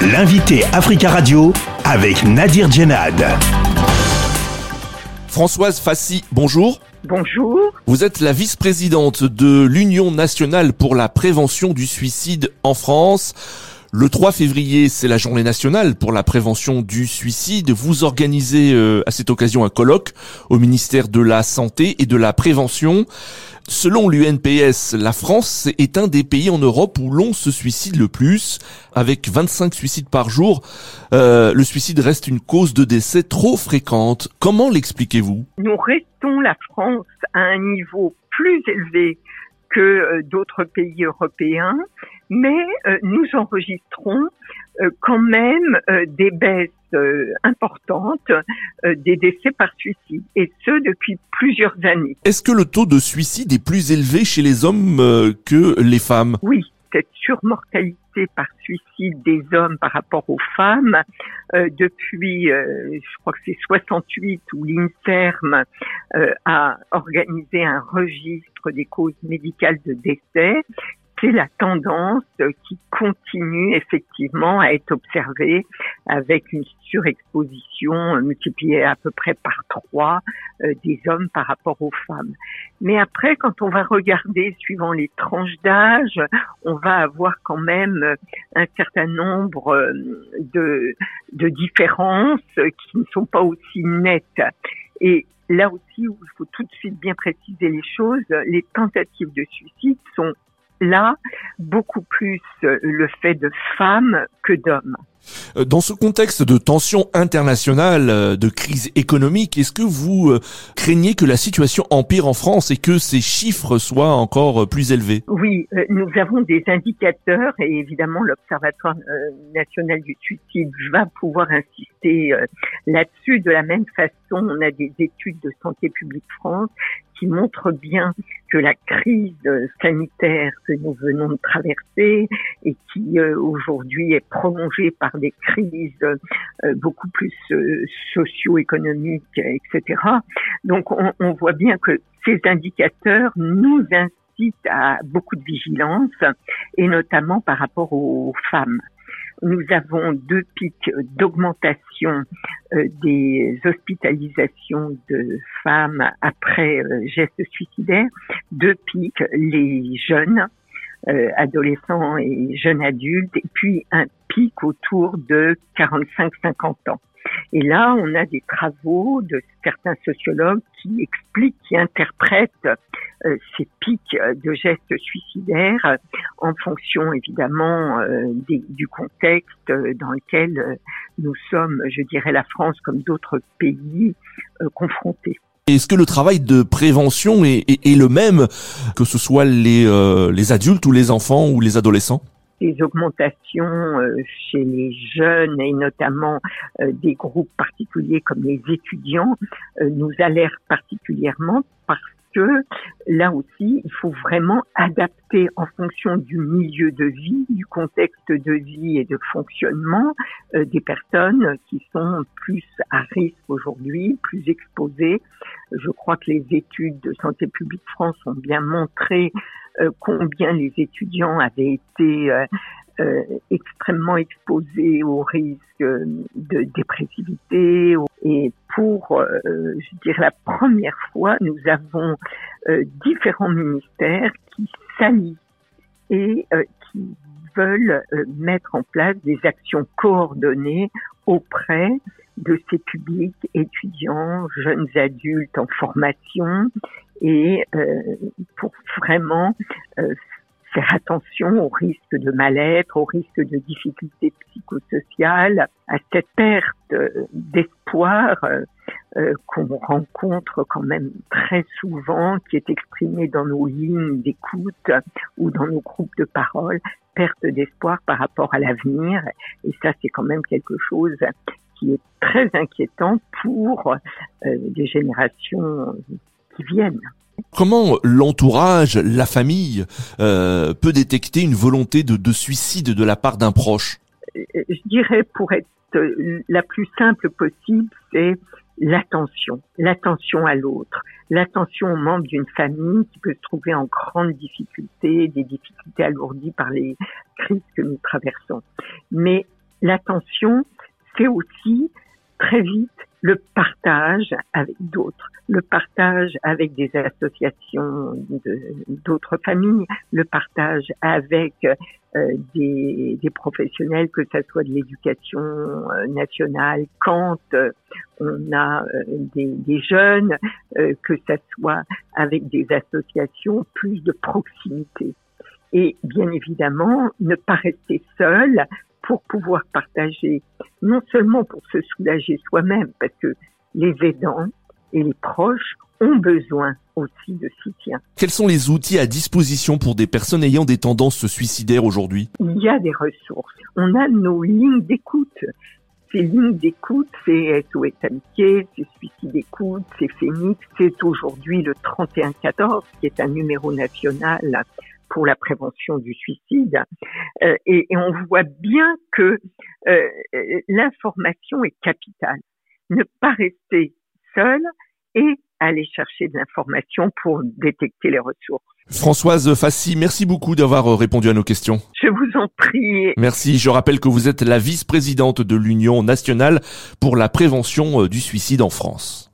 L'invité Africa Radio avec Nadir Djenad. Françoise Fassi, bonjour. Bonjour. Vous êtes la vice-présidente de l'Union nationale pour la prévention du suicide en France. Le 3 février, c'est la journée nationale pour la prévention du suicide. Vous organisez euh, à cette occasion un colloque au ministère de la Santé et de la Prévention. Selon l'UNPS, la France est un des pays en Europe où l'on se suicide le plus. Avec 25 suicides par jour, euh, le suicide reste une cause de décès trop fréquente. Comment l'expliquez-vous? Nous restons la France à un niveau plus élevé que euh, d'autres pays européens, mais euh, nous enregistrons euh, quand même des baisses importantes des décès par suicide, et ce depuis plusieurs années. Est-ce que le taux de suicide est plus élevé chez les hommes que les femmes? Oui, cette surmortalité par suicide des hommes par rapport aux femmes euh, depuis, euh, je crois que c'est 68 où l'INSERM euh, a organisé un registre des causes médicales de décès c'est la tendance qui continue effectivement à être observée avec une surexposition multipliée à peu près par trois euh, des hommes par rapport aux femmes. Mais après, quand on va regarder suivant les tranches d'âge, on va avoir quand même un certain nombre euh, de, de différences qui ne sont pas aussi nettes. Et là aussi, il faut tout de suite bien préciser les choses, les tentatives de suicide sont là beaucoup plus euh, le fait de femmes que d'hommes. Euh, dans ce contexte de tension internationale, euh, de crise économique, est-ce que vous craignez que la situation empire en France et que ces chiffres soient encore plus élevés? Oui, nous avons des indicateurs et évidemment l'Observatoire national du suicide va pouvoir insister là-dessus. De la même façon, on a des études de Santé publique France qui montre bien que la crise sanitaire que nous venons de traverser et qui euh, aujourd'hui est prolongée par des crises euh, beaucoup plus euh, socio-économiques, etc. Donc on, on voit bien que ces indicateurs nous incitent à beaucoup de vigilance et notamment par rapport aux femmes nous avons deux pics d'augmentation euh, des hospitalisations de femmes après gestes suicidaires, deux pics les jeunes, euh, adolescents et jeunes adultes, et puis un pic autour de 45-50 ans. Et là, on a des travaux de certains sociologues qui expliquent, qui interprètent euh, ces pics de gestes suicidaires en fonction évidemment euh, du contexte dans lequel nous sommes, je dirais la France comme d'autres pays, confrontés. Est-ce que le travail de prévention est, le même que ce soit les, les adultes ou les enfants ou les adolescents? Des augmentations euh, chez les jeunes et notamment euh, des groupes particuliers comme les étudiants euh, nous alertent particulièrement parce que là aussi, il faut vraiment adapter en fonction du milieu de vie, du contexte de vie et de fonctionnement des personnes qui sont plus à risque aujourd'hui, plus exposées. Je crois que les études de Santé publique France ont bien montré euh, combien les étudiants avaient été euh, euh, extrêmement exposés au risque de dépressivité. Et pour, je dirais, la première fois, nous avons différents ministères qui s'allient et qui veulent mettre en place des actions coordonnées auprès de ces publics étudiants, jeunes adultes en formation et euh, pour vraiment euh, faire attention au risque de mal-être, au risque de difficultés psychosociales, à cette perte d'espoir euh, qu'on rencontre quand même très souvent, qui est exprimée dans nos lignes d'écoute ou dans nos groupes de parole, perte d'espoir par rapport à l'avenir. Et ça, c'est quand même quelque chose qui est très inquiétant pour des générations viennent. Comment l'entourage, la famille euh, peut détecter une volonté de, de suicide de la part d'un proche? Euh, Je dirais pour être la plus simple possible, c'est l'attention, l'attention à l'autre, l'attention aux membres d'une famille qui peut se trouver en grande difficulté, des difficultés alourdies par les crises que nous traversons. Mais l'attention, c'est aussi très vite le partage avec d'autres, le partage avec des associations d'autres familles, le partage avec euh, des, des, professionnels, que ce soit de l'éducation euh, nationale, quand euh, on a des, des, jeunes, que ce soit avec des associations, plus de proximité. Et bien évidemment, ne pas rester seul, pour pouvoir partager, non seulement pour se soulager soi-même, parce que les aidants et les proches ont besoin aussi de soutien. Quels sont les outils à disposition pour des personnes ayant des tendances suicidaires aujourd'hui? Il y a des ressources. On a nos lignes d'écoute. Ces lignes d'écoute, c'est SOS Amitié, c'est Suicide Écoute, c'est Phoenix, c'est aujourd'hui le 3114, qui est un numéro national pour la prévention du suicide. Euh, et, on voit bien que euh, l'information est capitale. Ne pas rester seul et aller chercher de l'information pour détecter les ressources. Françoise Fassi, merci beaucoup d'avoir répondu à nos questions. Je vous en prie. Merci. Je rappelle que vous êtes la vice-présidente de l'Union nationale pour la prévention du suicide en France.